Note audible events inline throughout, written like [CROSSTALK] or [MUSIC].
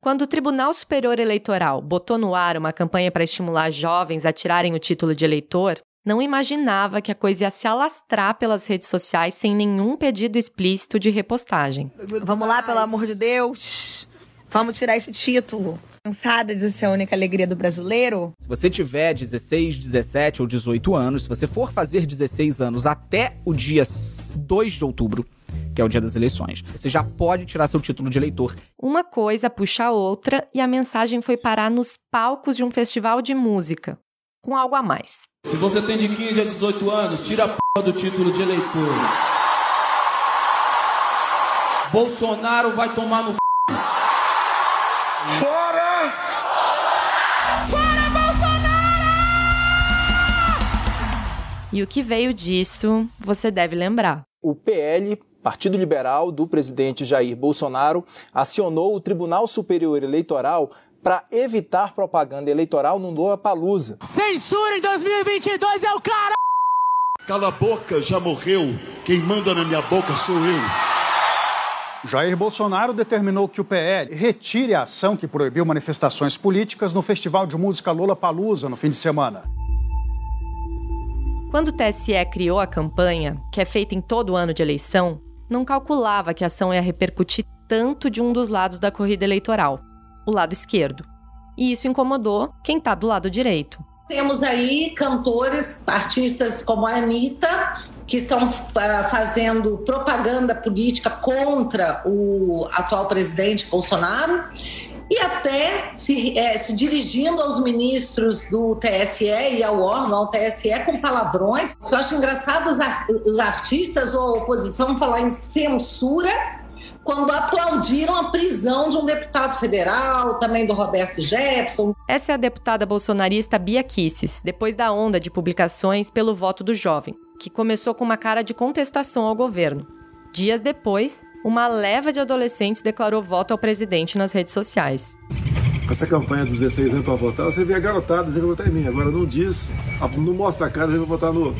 Quando o Tribunal Superior Eleitoral botou no ar uma campanha para estimular jovens a tirarem o título de eleitor, não imaginava que a coisa ia se alastrar pelas redes sociais sem nenhum pedido explícito de repostagem. Vamos lá, pelo amor de Deus. Vamos tirar esse título. Cansada de ser a única alegria do brasileiro? Se você tiver 16, 17 ou 18 anos, se você for fazer 16 anos até o dia 2 de outubro, que é o dia das eleições. Você já pode tirar seu título de eleitor. Uma coisa puxa a outra e a mensagem foi parar nos palcos de um festival de música, com algo a mais. Se você tem de 15 a 18 anos, tira a p do título de eleitor. Bolsonaro vai tomar no Fora! Fora Bolsonaro! E o que veio disso, você deve lembrar. O PL, Partido Liberal do presidente Jair Bolsonaro, acionou o Tribunal Superior Eleitoral para evitar propaganda eleitoral no Lula Palusa. Censura em 2022 é o cara! Cala a boca, já morreu. Quem manda na minha boca sou eu. Jair Bolsonaro determinou que o PL retire a ação que proibiu manifestações políticas no Festival de Música Lula Palusa no fim de semana. Quando o TSE criou a campanha, que é feita em todo ano de eleição, não calculava que a ação ia repercutir tanto de um dos lados da corrida eleitoral, o lado esquerdo. E isso incomodou quem está do lado direito. Temos aí cantores, artistas como a Anitta, que estão uh, fazendo propaganda política contra o atual presidente Bolsonaro e até se, é, se, dirigindo aos ministros do TSE e ao órgão, ao TSE, com palavrões. Eu acho engraçado os, os artistas ou a oposição falar em censura quando aplaudiram a prisão de um deputado federal, também do Roberto Jefferson. Essa é a deputada bolsonarista Bia Kisses, depois da onda de publicações pelo voto do jovem, que começou com uma cara de contestação ao governo. Dias depois, uma leva de adolescentes declarou voto ao presidente nas redes sociais. Essa campanha dos 16 anos para votar, você vê a garotada dizendo que vai votar em mim. Agora não diz, não mostra a cara, você vai votar no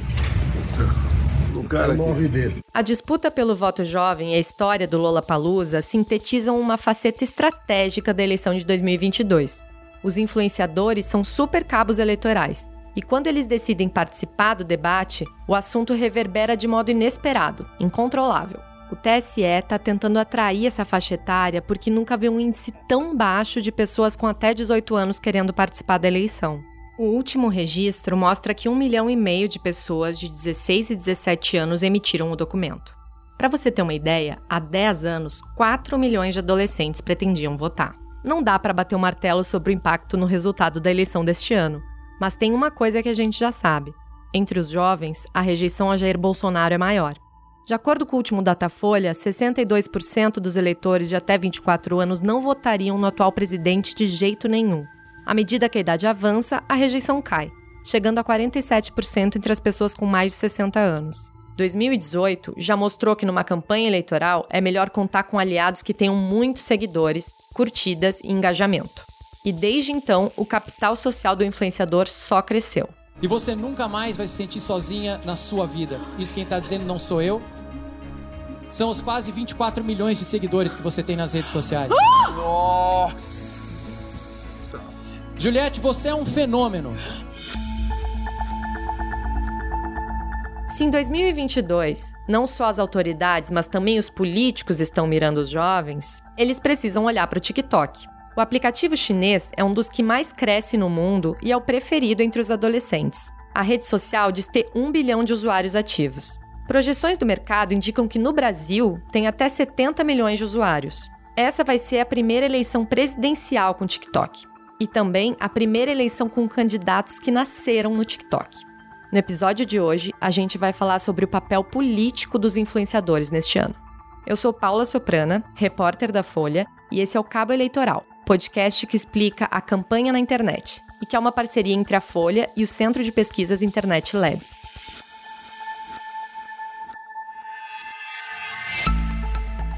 cara aqui. A disputa pelo voto jovem e a história do Lola Palusa sintetizam uma faceta estratégica da eleição de 2022. Os influenciadores são super cabos eleitorais. E quando eles decidem participar do debate, o assunto reverbera de modo inesperado, incontrolável. O TSE está tentando atrair essa faixa etária porque nunca viu um índice tão baixo de pessoas com até 18 anos querendo participar da eleição. O último registro mostra que um milhão e meio de pessoas de 16 e 17 anos emitiram o documento. Para você ter uma ideia, há 10 anos, 4 milhões de adolescentes pretendiam votar. Não dá para bater o um martelo sobre o impacto no resultado da eleição deste ano, mas tem uma coisa que a gente já sabe. Entre os jovens, a rejeição a Jair Bolsonaro é maior. De acordo com o último Datafolha, 62% dos eleitores de até 24 anos não votariam no atual presidente de jeito nenhum. À medida que a idade avança, a rejeição cai, chegando a 47% entre as pessoas com mais de 60 anos. 2018 já mostrou que numa campanha eleitoral é melhor contar com aliados que tenham muitos seguidores, curtidas e engajamento. E desde então, o capital social do influenciador só cresceu. E você nunca mais vai se sentir sozinha na sua vida. Isso quem está dizendo não sou eu. São os quase 24 milhões de seguidores que você tem nas redes sociais. Nossa! Juliette, você é um fenômeno. Se em 2022 não só as autoridades, mas também os políticos estão mirando os jovens, eles precisam olhar para o TikTok. O aplicativo chinês é um dos que mais cresce no mundo e é o preferido entre os adolescentes. A rede social diz ter um bilhão de usuários ativos. Projeções do mercado indicam que no Brasil tem até 70 milhões de usuários. Essa vai ser a primeira eleição presidencial com TikTok e também a primeira eleição com candidatos que nasceram no TikTok. No episódio de hoje, a gente vai falar sobre o papel político dos influenciadores neste ano. Eu sou Paula Soprana, repórter da Folha, e esse é o Cabo Eleitoral, podcast que explica a campanha na internet e que é uma parceria entre a Folha e o Centro de Pesquisas Internet Lab.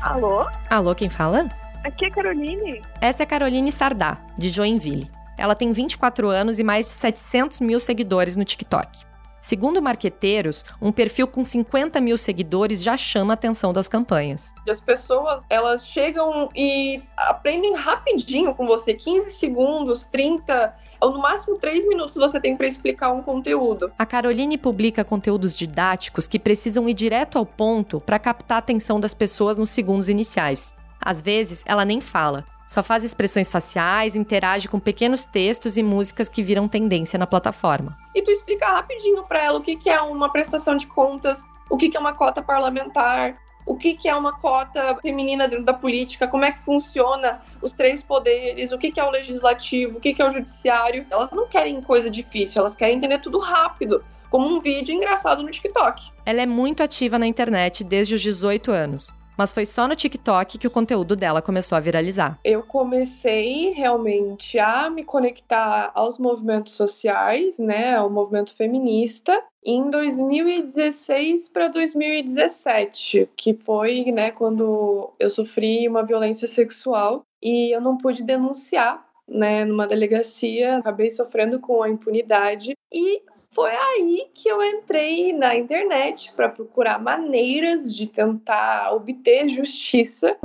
Alô? Alô, quem fala? Aqui é Caroline. Essa é Caroline Sardá, de Joinville. Ela tem 24 anos e mais de 700 mil seguidores no TikTok. Segundo marqueteiros, um perfil com 50 mil seguidores já chama a atenção das campanhas. As pessoas, elas chegam e aprendem rapidinho com você, 15 segundos, 30 ou no máximo 3 minutos você tem para explicar um conteúdo. A Caroline publica conteúdos didáticos que precisam ir direto ao ponto para captar a atenção das pessoas nos segundos iniciais. Às vezes, ela nem fala, só faz expressões faciais, interage com pequenos textos e músicas que viram tendência na plataforma. E tu explica rapidinho para ela o que é uma prestação de contas, o que é uma cota parlamentar, o que, que é uma cota feminina dentro da política, como é que funciona os três poderes, o que, que é o legislativo, o que, que é o judiciário. Elas não querem coisa difícil, elas querem entender tudo rápido, como um vídeo engraçado no TikTok. Ela é muito ativa na internet desde os 18 anos mas foi só no TikTok que o conteúdo dela começou a viralizar. Eu comecei realmente a me conectar aos movimentos sociais, né, ao movimento feminista, em 2016 para 2017, que foi, né, quando eu sofri uma violência sexual e eu não pude denunciar né, numa delegacia, acabei sofrendo com a impunidade e foi aí que eu entrei na internet para procurar maneiras de tentar obter justiça.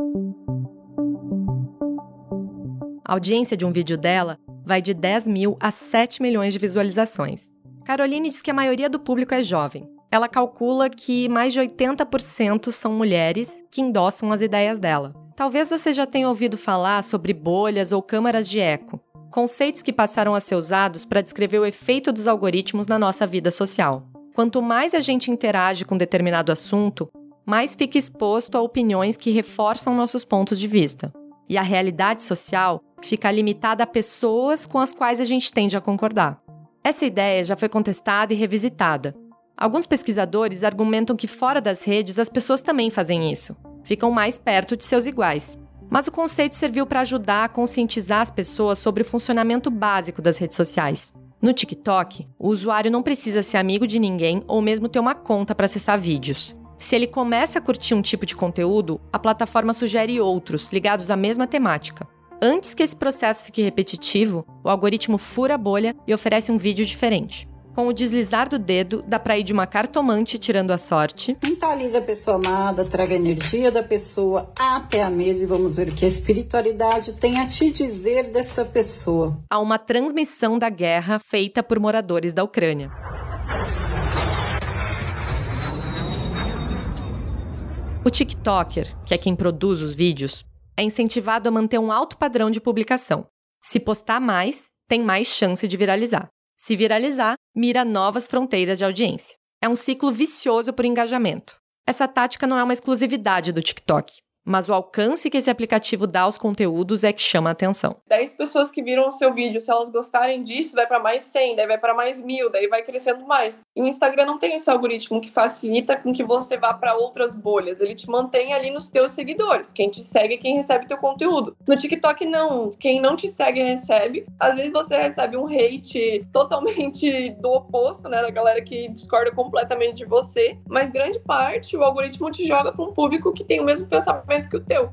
A audiência de um vídeo dela vai de 10 mil a 7 milhões de visualizações. Caroline diz que a maioria do público é jovem. Ela calcula que mais de 80% são mulheres que endossam as ideias dela. Talvez você já tenha ouvido falar sobre bolhas ou câmaras de eco, conceitos que passaram a ser usados para descrever o efeito dos algoritmos na nossa vida social. Quanto mais a gente interage com determinado assunto, mais fica exposto a opiniões que reforçam nossos pontos de vista. E a realidade social fica limitada a pessoas com as quais a gente tende a concordar. Essa ideia já foi contestada e revisitada. Alguns pesquisadores argumentam que fora das redes as pessoas também fazem isso ficam mais perto de seus iguais. Mas o conceito serviu para ajudar a conscientizar as pessoas sobre o funcionamento básico das redes sociais. No TikTok, o usuário não precisa ser amigo de ninguém ou mesmo ter uma conta para acessar vídeos. Se ele começa a curtir um tipo de conteúdo, a plataforma sugere outros ligados à mesma temática. Antes que esse processo fique repetitivo, o algoritmo fura a bolha e oferece um vídeo diferente. Com o deslizar do dedo, dá pra ir de uma cartomante tirando a sorte. Mentalize a pessoa amada, traga a energia da pessoa até a mesa e vamos ver o que a espiritualidade tem a te dizer dessa pessoa. A uma transmissão da guerra feita por moradores da Ucrânia. O TikToker, que é quem produz os vídeos, é incentivado a manter um alto padrão de publicação. Se postar mais, tem mais chance de viralizar. Se viralizar, mira novas fronteiras de audiência. É um ciclo vicioso por engajamento. Essa tática não é uma exclusividade do TikTok mas o alcance que esse aplicativo dá aos conteúdos é que chama a atenção. 10 pessoas que viram o seu vídeo, se elas gostarem disso, vai para mais 100, daí vai para mais mil, daí vai crescendo mais. E o Instagram não tem esse algoritmo que facilita com que você vá para outras bolhas, ele te mantém ali nos teus seguidores, quem te segue é quem recebe teu conteúdo. No TikTok não, quem não te segue recebe. Às vezes você recebe um hate totalmente [LAUGHS] do oposto, né, da galera que discorda completamente de você, mas grande parte o algoritmo te joga para um público que tem o mesmo pensamento que o teu.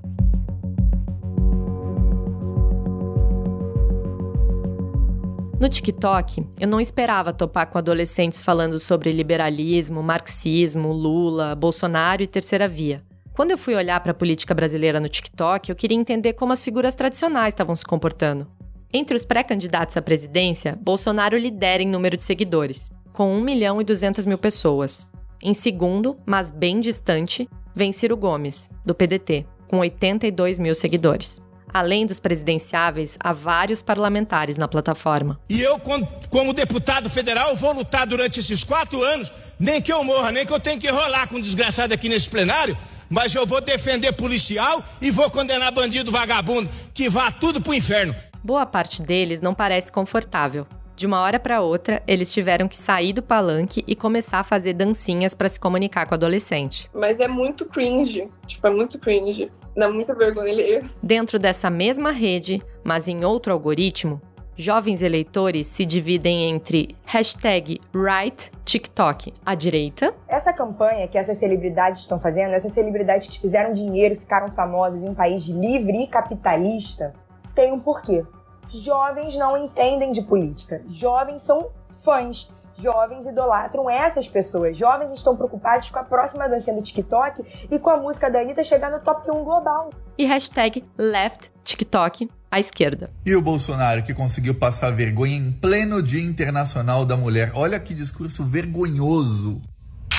No TikTok, eu não esperava topar com adolescentes falando sobre liberalismo, marxismo, Lula, Bolsonaro e terceira via. Quando eu fui olhar para a política brasileira no TikTok, eu queria entender como as figuras tradicionais estavam se comportando. Entre os pré-candidatos à presidência, Bolsonaro lidera em número de seguidores, com 1 milhão e 200 mil pessoas. Em segundo, mas bem distante, vem Ciro Gomes, do PDT, com 82 mil seguidores. Além dos presidenciáveis, há vários parlamentares na plataforma. E eu, como deputado federal, vou lutar durante esses quatro anos, nem que eu morra, nem que eu tenha que rolar com um desgraçado aqui nesse plenário, mas eu vou defender policial e vou condenar bandido vagabundo, que vá tudo pro inferno. Boa parte deles não parece confortável. De uma hora para outra, eles tiveram que sair do palanque e começar a fazer dancinhas para se comunicar com o adolescente. Mas é muito cringe, tipo, é muito cringe. Dá muita vergonha ler. Dentro dessa mesma rede, mas em outro algoritmo, jovens eleitores se dividem entre hashtag right TikTok, à direita. Essa campanha que essas celebridades estão fazendo, essas celebridades que fizeram dinheiro e ficaram famosas em um país livre e capitalista, tem um porquê jovens não entendem de política. Jovens são fãs. Jovens idolatram essas pessoas. Jovens estão preocupados com a próxima dancinha do TikTok e com a música da Anitta chegar no top 1 global. E hashtag left TikTok à esquerda. E o Bolsonaro que conseguiu passar vergonha em pleno Dia Internacional da Mulher. Olha que discurso vergonhoso.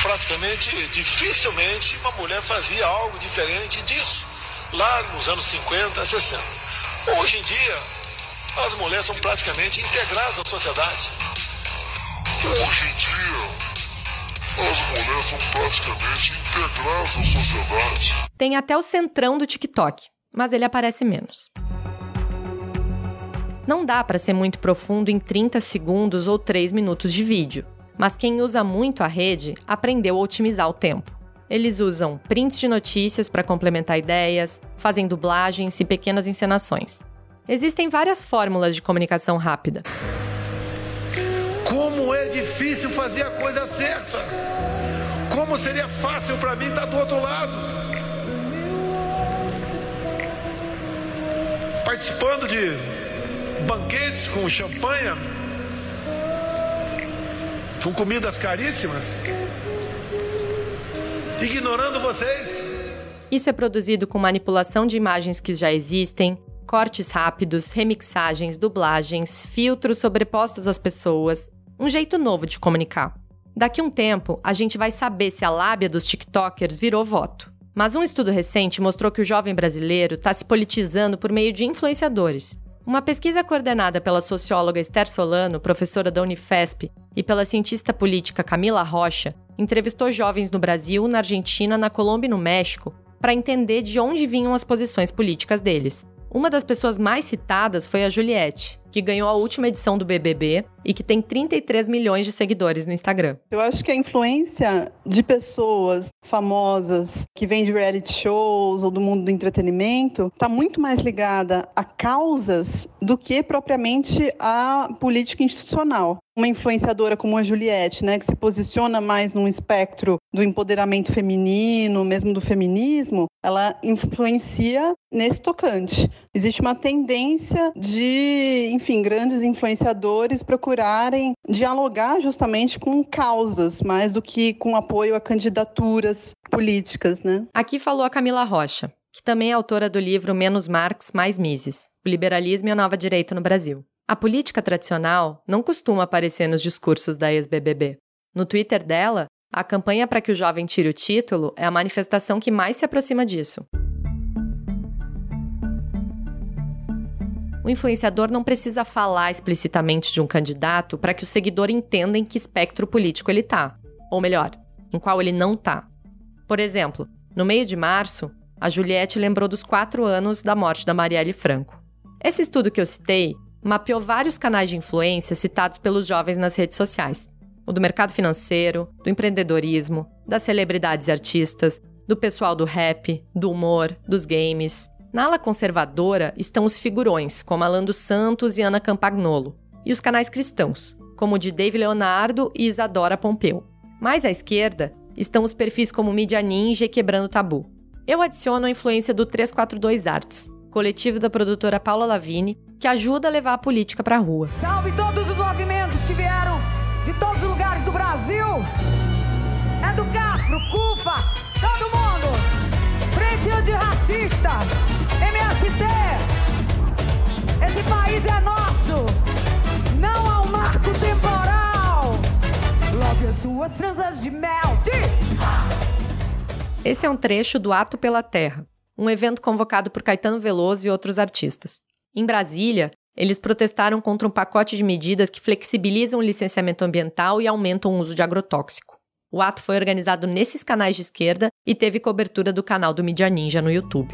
Praticamente, dificilmente, uma mulher fazia algo diferente disso, lá nos anos 50, 60. Hoje em dia, as mulheres são praticamente integradas à sociedade. Hoje em dia, as mulheres são praticamente integradas à sociedade. Tem até o centrão do TikTok, mas ele aparece menos. Não dá para ser muito profundo em 30 segundos ou 3 minutos de vídeo, mas quem usa muito a rede aprendeu a otimizar o tempo. Eles usam prints de notícias para complementar ideias, fazem dublagens e pequenas encenações. Existem várias fórmulas de comunicação rápida. Como é difícil fazer a coisa certa! Como seria fácil para mim estar do outro lado! Participando de banquetes com champanhe, com comidas caríssimas, ignorando vocês. Isso é produzido com manipulação de imagens que já existem, cortes rápidos, remixagens, dublagens, filtros sobrepostos às pessoas, um jeito novo de comunicar. Daqui um tempo, a gente vai saber se a lábia dos TikTokers virou voto. Mas um estudo recente mostrou que o jovem brasileiro está se politizando por meio de influenciadores. Uma pesquisa coordenada pela socióloga Esther Solano, professora da Unifesp, e pela cientista política Camila Rocha, entrevistou jovens no Brasil, na Argentina, na Colômbia e no México para entender de onde vinham as posições políticas deles. Uma das pessoas mais citadas foi a Juliette, que ganhou a última edição do BBB e que tem 33 milhões de seguidores no Instagram. Eu acho que a influência de pessoas famosas que vêm de reality shows ou do mundo do entretenimento está muito mais ligada a causas do que propriamente a política institucional uma influenciadora como a Juliette, né, que se posiciona mais num espectro do empoderamento feminino, mesmo do feminismo, ela influencia nesse tocante. Existe uma tendência de, enfim, grandes influenciadores procurarem dialogar justamente com causas, mais do que com apoio a candidaturas políticas, né? Aqui falou a Camila Rocha, que também é autora do livro Menos Marx, Mais Mises: O Liberalismo e a Nova Direita no Brasil. A política tradicional não costuma aparecer nos discursos da ex-BBB. No Twitter dela, a campanha para que o jovem tire o título é a manifestação que mais se aproxima disso. O influenciador não precisa falar explicitamente de um candidato para que o seguidor entenda em que espectro político ele está, ou melhor, em qual ele não está. Por exemplo, no meio de março, a Juliette lembrou dos quatro anos da morte da Marielle Franco. Esse estudo que eu citei mapeou vários canais de influência citados pelos jovens nas redes sociais: o do mercado financeiro, do empreendedorismo, das celebridades e artistas, do pessoal do rap, do humor, dos games. Na ala conservadora estão os figurões, como Alando Santos e Ana Campagnolo, e os canais cristãos, como o de Dave Leonardo e Isadora Pompeu. Mais à esquerda estão os perfis como Mídia Ninja e Quebrando Tabu. Eu adiciono a influência do 342 Arts, coletivo da produtora Paula Lavini, que ajuda a levar a política para a rua. Salve todos os movimentos que vieram de todos os lugares do Brasil. É do Cafro, Cufa, todo mundo. Frente antirracista. Esse país é nosso. Não há um marco temporal. Love as suas de mel. Esse é um trecho do Ato pela Terra, um evento convocado por Caetano Veloso e outros artistas. Em Brasília, eles protestaram contra um pacote de medidas que flexibilizam o licenciamento ambiental e aumentam o uso de agrotóxico. O ato foi organizado nesses canais de esquerda e teve cobertura do canal do Mídia Ninja no YouTube.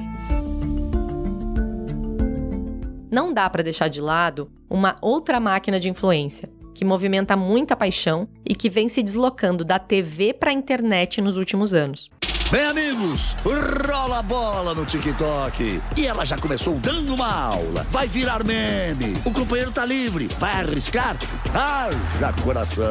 Não dá para deixar de lado uma outra máquina de influência, que movimenta muita paixão e que vem se deslocando da TV para a internet nos últimos anos. Bem, amigos, rola a bola no TikTok. E ela já começou dando uma aula. Vai virar meme. O companheiro tá livre. Vai arriscar? Haja coração.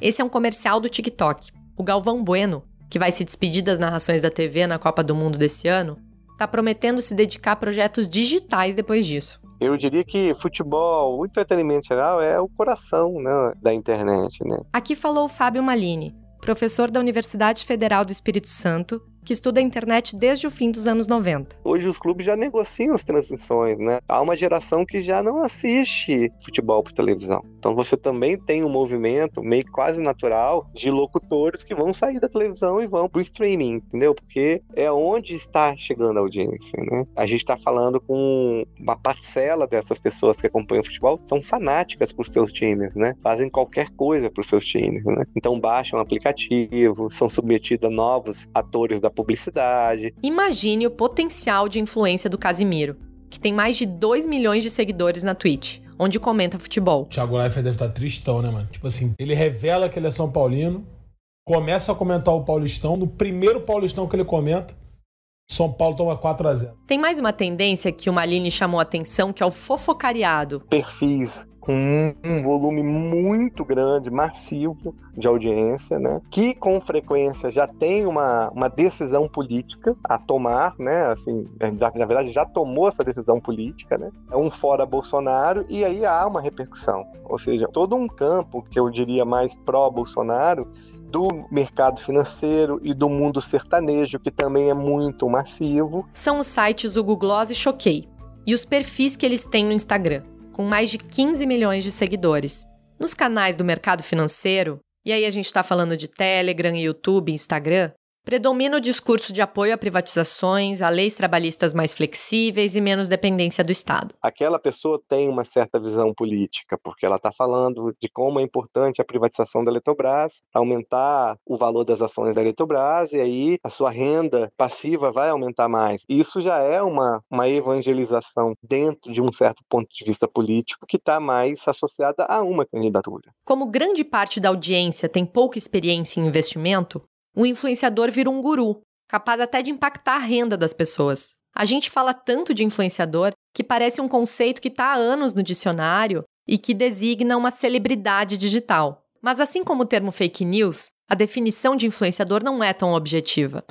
Esse é um comercial do TikTok. O Galvão Bueno, que vai se despedir das narrações da TV na Copa do Mundo desse ano, tá prometendo se dedicar a projetos digitais depois disso. Eu diria que futebol, o entretenimento geral é o coração né, da internet, né? Aqui falou o Fábio Malini, professor da Universidade Federal do Espírito Santo que estuda a internet desde o fim dos anos 90. Hoje os clubes já negociam as transmissões, né? Há uma geração que já não assiste futebol por televisão. Então você também tem um movimento meio quase natural de locutores que vão sair da televisão e vão pro streaming, entendeu? Porque é onde está chegando a audiência, né? A gente está falando com uma parcela dessas pessoas que acompanham o futebol, são fanáticas por seus times, né? Fazem qualquer coisa por seus times, né? Então baixam aplicativo, são submetidos a novos atores da publicidade. Imagine o potencial de influência do Casimiro, que tem mais de 2 milhões de seguidores na Twitch, onde comenta futebol. Thiago Leifert deve estar tristão, né, mano? Tipo assim, ele revela que ele é São Paulino, começa a comentar o Paulistão, no primeiro Paulistão que ele comenta, são Paulo toma 4 a 0 Tem mais uma tendência que o Maline chamou a atenção, que é o fofocariado. Perfis com um volume muito grande, massivo de audiência, né? Que com frequência já tem uma, uma decisão política a tomar, né? Assim, na verdade já tomou essa decisão política, né? É um fora Bolsonaro e aí há uma repercussão. Ou seja, todo um campo que eu diria mais pró-Bolsonaro do mercado financeiro e do mundo sertanejo, que também é muito massivo. São os sites o Gloss e Choquei e os perfis que eles têm no Instagram com mais de 15 milhões de seguidores. Nos canais do mercado financeiro, e aí a gente está falando de Telegram, YouTube, Instagram, Predomina o discurso de apoio a privatizações, a leis trabalhistas mais flexíveis e menos dependência do Estado. Aquela pessoa tem uma certa visão política, porque ela está falando de como é importante a privatização da Eletrobras, aumentar o valor das ações da Eletrobras, e aí a sua renda passiva vai aumentar mais. Isso já é uma, uma evangelização dentro de um certo ponto de vista político que está mais associada a uma candidatura. Como grande parte da audiência tem pouca experiência em investimento, o influenciador vira um guru, capaz até de impactar a renda das pessoas. A gente fala tanto de influenciador que parece um conceito que está há anos no dicionário e que designa uma celebridade digital. Mas assim como o termo fake news, a definição de influenciador não é tão objetiva.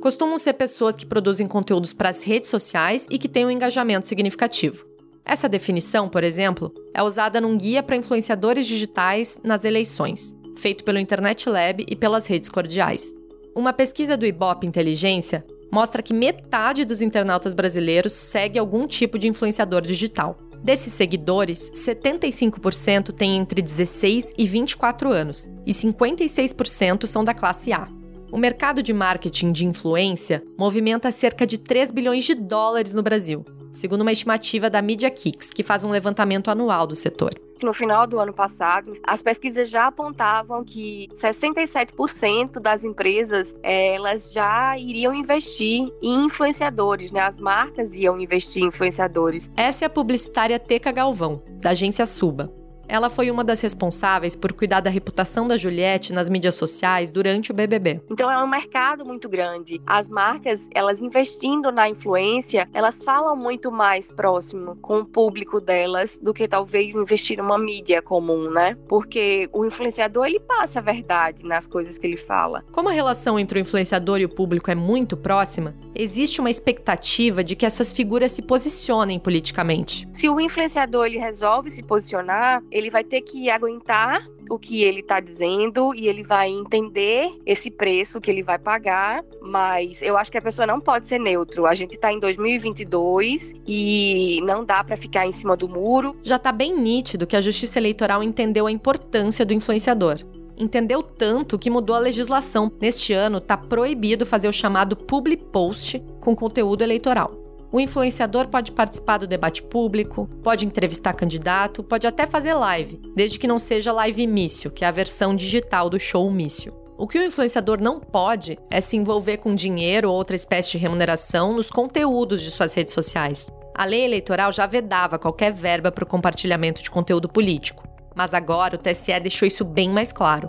Costumam ser pessoas que produzem conteúdos para as redes sociais e que têm um engajamento significativo. Essa definição, por exemplo, é usada num guia para influenciadores digitais nas eleições, feito pelo Internet Lab e pelas redes cordiais. Uma pesquisa do Ibope Inteligência mostra que metade dos internautas brasileiros segue algum tipo de influenciador digital. Desses seguidores, 75% têm entre 16 e 24 anos e 56% são da classe A. O mercado de marketing de influência movimenta cerca de 3 bilhões de dólares no Brasil, segundo uma estimativa da Media Kicks, que faz um levantamento anual do setor no final do ano passado, as pesquisas já apontavam que 67% das empresas elas já iriam investir em influenciadores, né? As marcas iam investir em influenciadores. Essa é a publicitária Teca Galvão, da agência Suba. Ela foi uma das responsáveis por cuidar da reputação da Juliette nas mídias sociais durante o BBB. Então é um mercado muito grande. As marcas, elas investindo na influência, elas falam muito mais próximo com o público delas do que talvez investir numa mídia comum, né? Porque o influenciador ele passa a verdade nas coisas que ele fala. Como a relação entre o influenciador e o público é muito próxima, existe uma expectativa de que essas figuras se posicionem politicamente. Se o influenciador ele resolve se posicionar, ele vai ter que aguentar o que ele está dizendo e ele vai entender esse preço que ele vai pagar, mas eu acho que a pessoa não pode ser neutro. A gente está em 2022 e não dá para ficar em cima do muro. Já está bem nítido que a Justiça Eleitoral entendeu a importância do influenciador. Entendeu tanto que mudou a legislação. Neste ano, está proibido fazer o chamado public post com conteúdo eleitoral. O influenciador pode participar do debate público, pode entrevistar candidato, pode até fazer live, desde que não seja live mício, que é a versão digital do show mício. O que o influenciador não pode é se envolver com dinheiro ou outra espécie de remuneração nos conteúdos de suas redes sociais. A lei eleitoral já vedava qualquer verba para o compartilhamento de conteúdo político, mas agora o TSE deixou isso bem mais claro.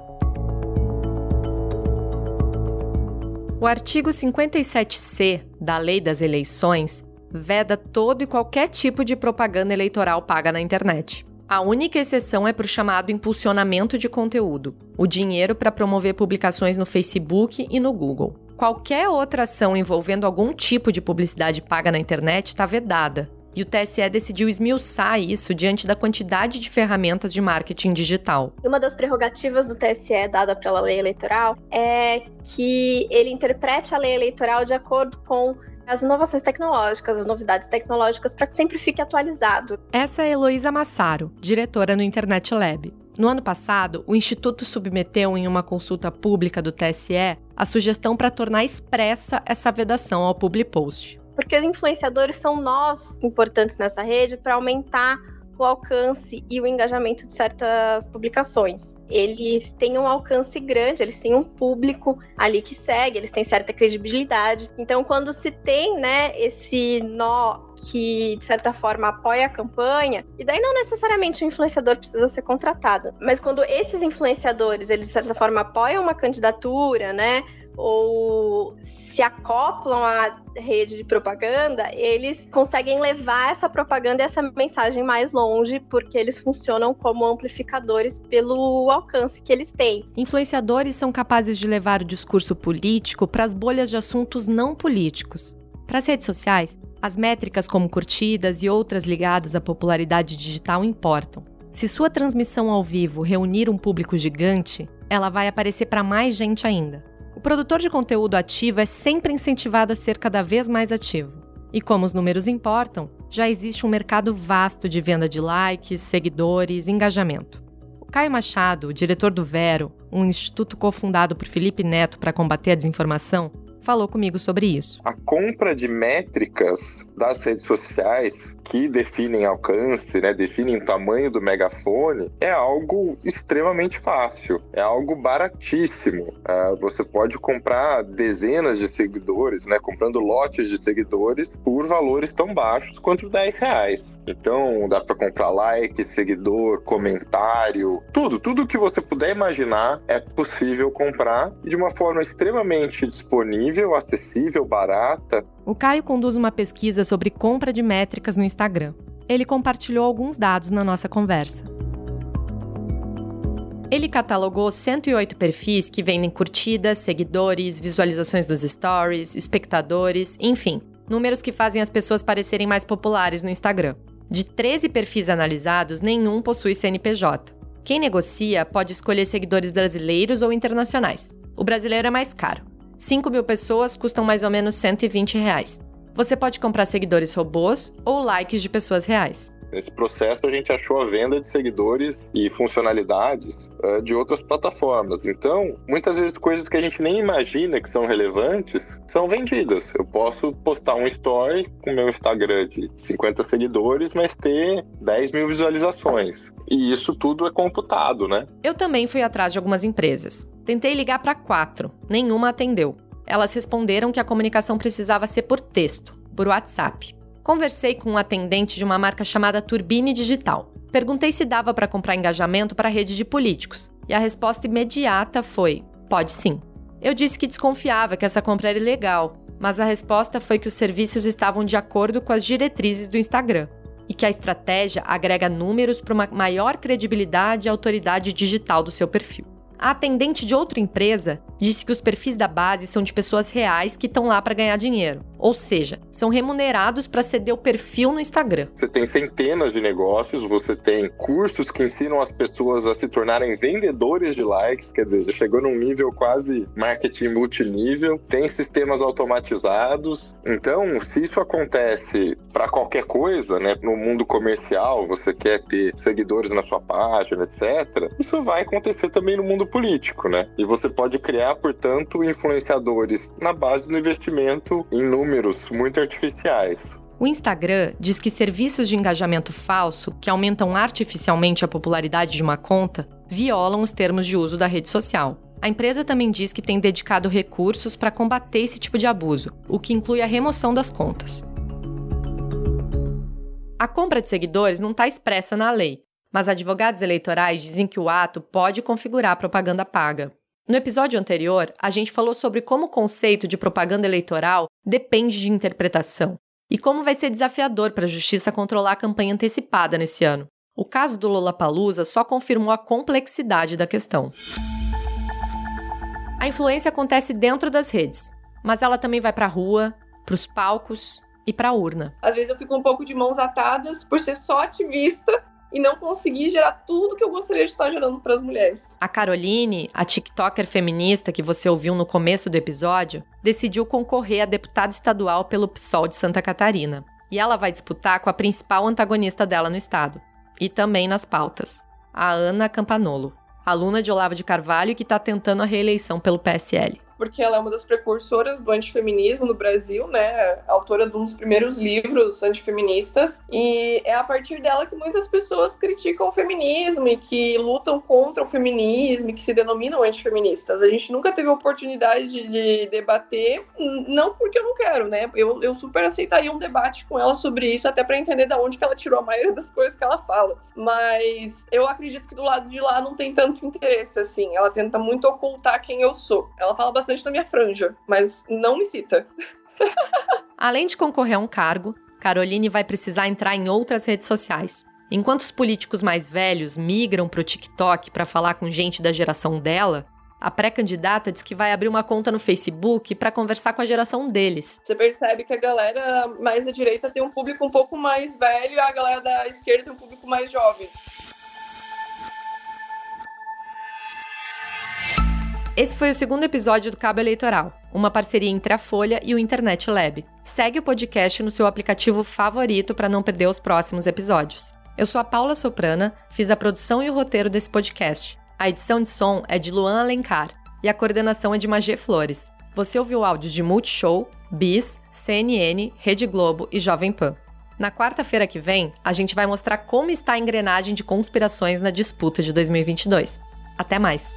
O artigo 57C da Lei das Eleições veda todo e qualquer tipo de propaganda eleitoral paga na internet. A única exceção é para o chamado impulsionamento de conteúdo, o dinheiro para promover publicações no Facebook e no Google. Qualquer outra ação envolvendo algum tipo de publicidade paga na internet está vedada. e o TSE decidiu esmiuçar isso diante da quantidade de ferramentas de marketing digital. Uma das prerrogativas do TSE dada pela lei eleitoral é que ele interprete a lei eleitoral de acordo com as inovações tecnológicas, as novidades tecnológicas, para que sempre fique atualizado. Essa é Heloísa Massaro, diretora no Internet Lab. No ano passado, o Instituto submeteu em uma consulta pública do TSE a sugestão para tornar expressa essa vedação ao public post. Porque os influenciadores são nós importantes nessa rede para aumentar o alcance e o engajamento de certas publicações. Eles têm um alcance grande, eles têm um público ali que segue, eles têm certa credibilidade. Então, quando se tem, né, esse nó que de certa forma apoia a campanha, e daí não necessariamente o influenciador precisa ser contratado, mas quando esses influenciadores, eles de certa forma apoiam uma candidatura, né, ou se acoplam à rede de propaganda, eles conseguem levar essa propaganda e essa mensagem mais longe, porque eles funcionam como amplificadores pelo alcance que eles têm. Influenciadores são capazes de levar o discurso político para as bolhas de assuntos não políticos. Para as redes sociais, as métricas como curtidas e outras ligadas à popularidade digital importam. Se sua transmissão ao vivo reunir um público gigante, ela vai aparecer para mais gente ainda. O produtor de conteúdo ativo é sempre incentivado a ser cada vez mais ativo. E como os números importam, já existe um mercado vasto de venda de likes, seguidores, engajamento. O Caio Machado, diretor do Vero, um instituto cofundado por Felipe Neto para combater a desinformação, falou comigo sobre isso. A compra de métricas das redes sociais que definem alcance, né, definem o tamanho do megafone, é algo extremamente fácil, é algo baratíssimo. Uh, você pode comprar dezenas de seguidores, né, comprando lotes de seguidores por valores tão baixos quanto 10 reais. Então dá para comprar like, seguidor, comentário, tudo, tudo que você puder imaginar é possível comprar de uma forma extremamente disponível, acessível, barata. O Caio conduz uma pesquisa sobre compra de métricas no Instagram. Ele compartilhou alguns dados na nossa conversa. Ele catalogou 108 perfis que vendem curtidas, seguidores, visualizações dos stories, espectadores, enfim, números que fazem as pessoas parecerem mais populares no Instagram. De 13 perfis analisados, nenhum possui CNPJ. Quem negocia pode escolher seguidores brasileiros ou internacionais. O brasileiro é mais caro. 5 mil pessoas custam mais ou menos 120 reais. Você pode comprar seguidores robôs ou likes de pessoas reais. Nesse processo, a gente achou a venda de seguidores e funcionalidades uh, de outras plataformas. Então, muitas vezes, coisas que a gente nem imagina que são relevantes são vendidas. Eu posso postar um story com meu Instagram de 50 seguidores, mas ter 10 mil visualizações. E isso tudo é computado, né? Eu também fui atrás de algumas empresas. Tentei ligar para quatro, nenhuma atendeu. Elas responderam que a comunicação precisava ser por texto, por WhatsApp. Conversei com um atendente de uma marca chamada Turbine Digital. Perguntei se dava para comprar engajamento para a rede de políticos, e a resposta imediata foi: pode sim. Eu disse que desconfiava que essa compra era ilegal, mas a resposta foi que os serviços estavam de acordo com as diretrizes do Instagram e que a estratégia agrega números para uma maior credibilidade e autoridade digital do seu perfil. A atendente de outra empresa disse que os perfis da base são de pessoas reais que estão lá para ganhar dinheiro. Ou seja, são remunerados para ceder o perfil no Instagram. Você tem centenas de negócios, você tem cursos que ensinam as pessoas a se tornarem vendedores de likes, quer dizer, chegou num nível quase marketing multinível, tem sistemas automatizados. Então, se isso acontece para qualquer coisa, né, no mundo comercial, você quer ter seguidores na sua página, etc., isso vai acontecer também no mundo político, né? E você pode criar, portanto, influenciadores na base do investimento em números muito artificiais. O Instagram diz que serviços de engajamento falso, que aumentam artificialmente a popularidade de uma conta, violam os termos de uso da rede social. A empresa também diz que tem dedicado recursos para combater esse tipo de abuso, o que inclui a remoção das contas. A compra de seguidores não está expressa na lei, mas advogados eleitorais dizem que o ato pode configurar propaganda paga. No episódio anterior, a gente falou sobre como o conceito de propaganda eleitoral depende de interpretação e como vai ser desafiador para a justiça controlar a campanha antecipada nesse ano. O caso do Lollapalooza só confirmou a complexidade da questão. A influência acontece dentro das redes, mas ela também vai para a rua, para os palcos e para a urna. Às vezes eu fico um pouco de mãos atadas por ser só ativista e não conseguir gerar tudo que eu gostaria de estar gerando para as mulheres. A Caroline, a TikToker feminista que você ouviu no começo do episódio, decidiu concorrer a deputada estadual pelo PSOL de Santa Catarina. E ela vai disputar com a principal antagonista dela no estado. E também nas pautas, a Ana Campanolo, aluna de Olavo de Carvalho que está tentando a reeleição pelo PSL porque ela é uma das precursoras do antifeminismo no Brasil, né? Autora de um dos primeiros livros antifeministas. E é a partir dela que muitas pessoas criticam o feminismo e que lutam contra o feminismo e que se denominam antifeministas. A gente nunca teve a oportunidade de, de debater, não porque eu não quero, né? Eu, eu super aceitaria um debate com ela sobre isso, até para entender de onde que ela tirou a maioria das coisas que ela fala. Mas eu acredito que do lado de lá não tem tanto interesse, assim. Ela tenta muito ocultar quem eu sou. Ela fala bastante da minha franja, mas não me cita. Além de concorrer a um cargo, Caroline vai precisar entrar em outras redes sociais. Enquanto os políticos mais velhos migram para o TikTok para falar com gente da geração dela, a pré-candidata diz que vai abrir uma conta no Facebook para conversar com a geração deles. Você percebe que a galera mais da direita tem um público um pouco mais velho e a galera da esquerda tem um público mais jovem. Esse foi o segundo episódio do Cabo Eleitoral, uma parceria entre a Folha e o Internet Lab. Segue o podcast no seu aplicativo favorito para não perder os próximos episódios. Eu sou a Paula Soprana, fiz a produção e o roteiro desse podcast. A edição de som é de Luan Alencar e a coordenação é de Magê Flores. Você ouviu áudios de Multishow, Bis, CNN, Rede Globo e Jovem Pan. Na quarta-feira que vem, a gente vai mostrar como está a engrenagem de conspirações na disputa de 2022. Até mais!